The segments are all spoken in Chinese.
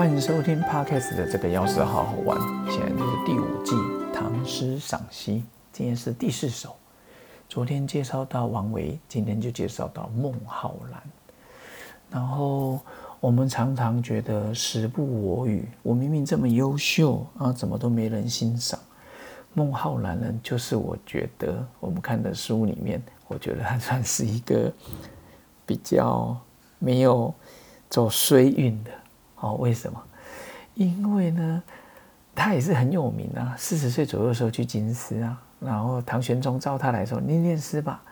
欢迎收听 Podcast 的这个钥匙好好玩。现在就是第五季唐诗赏析，今天是第四首。昨天介绍到王维，今天就介绍到孟浩然。然后我们常常觉得时不我与，我明明这么优秀啊，怎么都没人欣赏？孟浩然呢，就是我觉得我们看的书里面，我觉得他算是一个比较没有走衰运的。哦，为什么？因为呢，他也是很有名啊。四十岁左右的时候去京师啊，然后唐玄宗召他来说：“念念诗吧。”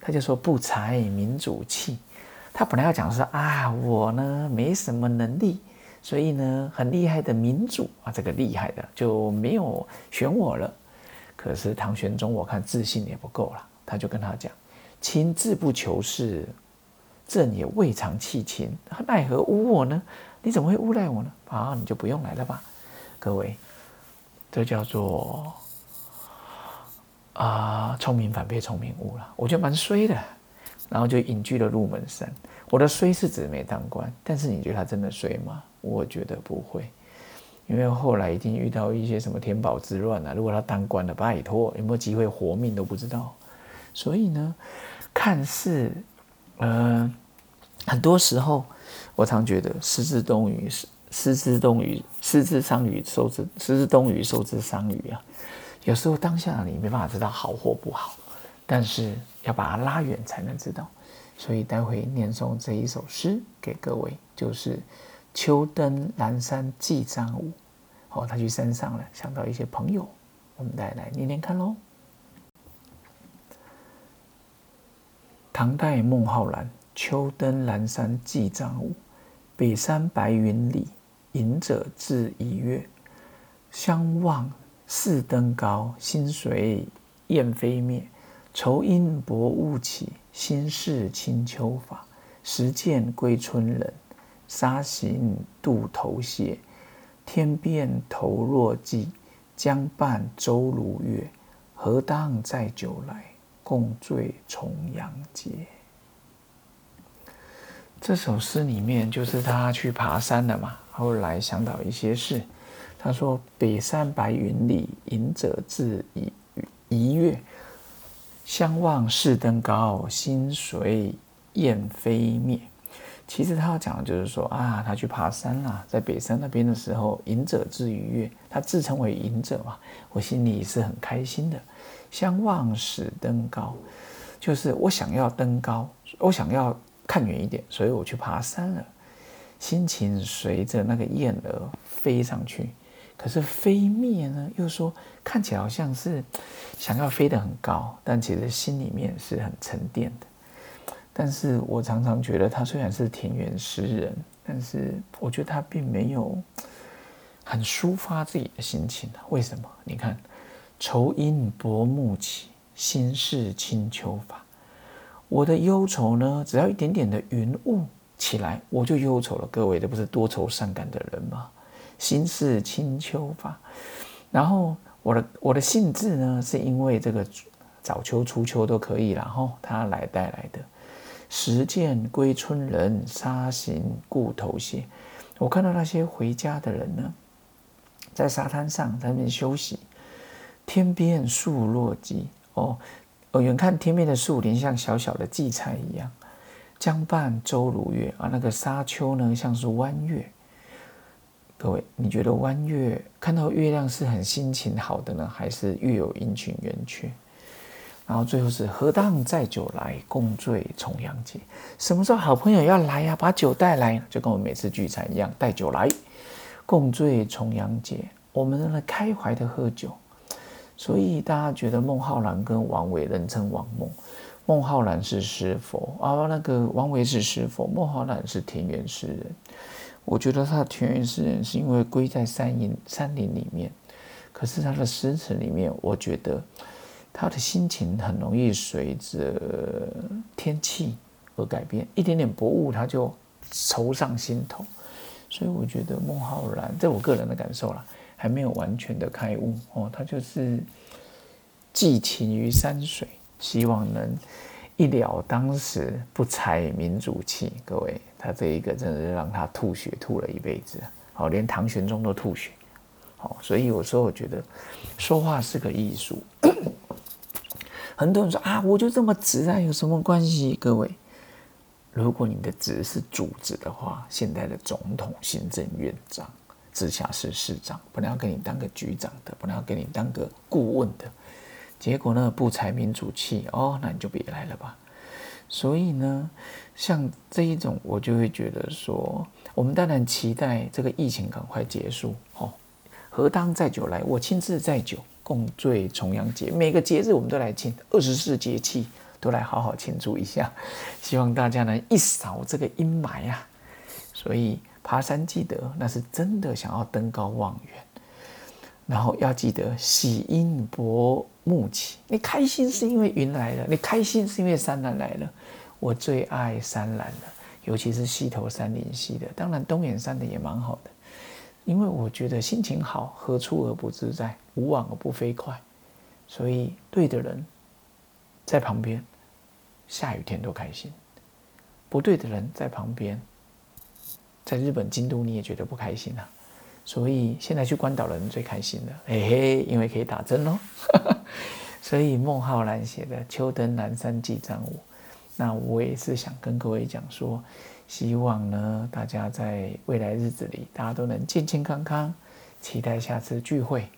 他就说：“不才民主气。”他本来要讲说：“啊，我呢没什么能力，所以呢很厉害的民主啊，这个厉害的就没有选我了。”可是唐玄宗我看自信也不够了，他就跟他讲：“卿自不求是，朕也未尝弃卿，奈何污我呢？”你怎么会诬赖我呢？啊，你就不用来了吧，各位，这叫做啊聪明反被聪明误了，我觉得蛮衰的。然后就隐居了入门山。我的衰是指没当官，但是你觉得他真的衰吗？我觉得不会，因为后来一定遇到一些什么天宝之乱啊。如果他当官了，拜托有没有机会活命都不知道。所以呢，看似呃很多时候。我常觉得失之东隅，失失之东隅，失之桑榆，受之失之东隅，受之桑榆啊。有时候当下你没办法知道好或不好，但是要把它拉远才能知道。所以待会念诵这一首诗给各位，就是“秋登南山寄张武”。哦，他去山上了，想到一些朋友，我们再来念念看喽。唐代孟浩然，“秋登南山寄张武”。北山白云里，隐者自一月。相望四登高，心随雁飞灭。愁因薄雾起，心事清秋发。时见归春人，沙行渡头斜。天边头若霁，江畔舟如月。何当载酒来，共醉重阳节。这首诗里面就是他去爬山了嘛，后来想到一些事，他说：“北山白云里，隐者自一一月。相望是登高，心随雁飞灭。”其实他要讲的就是说啊，他去爬山啦，在北山那边的时候，隐者之愉悦，他自称为隐者嘛，我心里是很开心的。相望始登高，就是我想要登高，我想要。看远一点，所以我去爬山了。心情随着那个燕儿飞上去，可是飞灭呢，又说看起来好像是想要飞得很高，但其实心里面是很沉淀的。但是我常常觉得他虽然是田园诗人，但是我觉得他并没有很抒发自己的心情为什么？你看，愁因薄暮起，心事清秋发。我的忧愁呢，只要一点点的云雾起来，我就忧愁了。各位，这不是多愁善感的人吗？心事清秋发。然后我的我的兴致呢，是因为这个早秋、初秋都可以，然后他来带来的。时见归春人，沙行故头斜。我看到那些回家的人呢，在沙滩上在那边休息。天边树若跻，哦。远看天边的树林像小小的荠菜一样，江畔舟如月啊，那个沙丘呢像是弯月。各位，你觉得弯月看到月亮是很心情好的呢，还是月有阴晴圆缺？然后最后是何当载酒来，共醉重阳节？什么时候好朋友要来呀？把酒带来，就跟我们每次聚餐一样，带酒来，共醉重阳节。我们来开怀的喝酒。所以大家觉得孟浩然跟王维人称王孟，孟浩然是诗佛啊，那个王维是诗佛，孟浩然是田园诗人。我觉得他的田园诗人是因为归在山林山林里面，可是他的诗词里面，我觉得他的心情很容易随着天气而改变，一点点薄雾他就愁上心头。所以我觉得孟浩然，这我个人的感受啦。还没有完全的开悟哦，他就是寄情于山水，希望能一了当时不才民主气。各位，他这一个真的是让他吐血吐了一辈子。好，连唐玄宗都吐血，好，所以有时候我觉得说话是个艺术。很多人说啊，我就这么直啊，有什么关系？各位，如果你的直是主子的话，现在的总统、行政院长、直辖市市长，本来要给你当个局长的，本来要给你当个顾问的，结果呢不采民主气哦，那你就别来了吧。所以呢，像这一种，我就会觉得说，我们当然期待这个疫情赶快结束哦。何当再酒来，我亲自再酒。共醉重阳节，每个节日我们都来庆，二十四节气都来好好庆祝一下。希望大家能一扫这个阴霾啊！所以爬山记得那是真的想要登高望远，然后要记得喜阴薄暮起。你开心是因为云来了，你开心是因为山岚来了。我最爱山岚了，尤其是溪头山林溪的，当然东眼山的也蛮好的。因为我觉得心情好，何处而不自在？无往而不飞快。所以对的人在旁边，下雨天都开心；不对的人在旁边，在日本京都你也觉得不开心啊。所以现在去关岛的人最开心了，嘿嘿，因为可以打针喽。所以孟浩然写的《秋登南山记张舞》，那我也是想跟各位讲说。希望呢，大家在未来日子里，大家都能健健康康。期待下次聚会，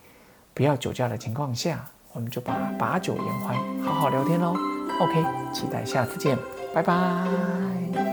不要酒驾的情况下，我们就把把酒言欢，好好聊天喽。OK，期待下次见，拜拜。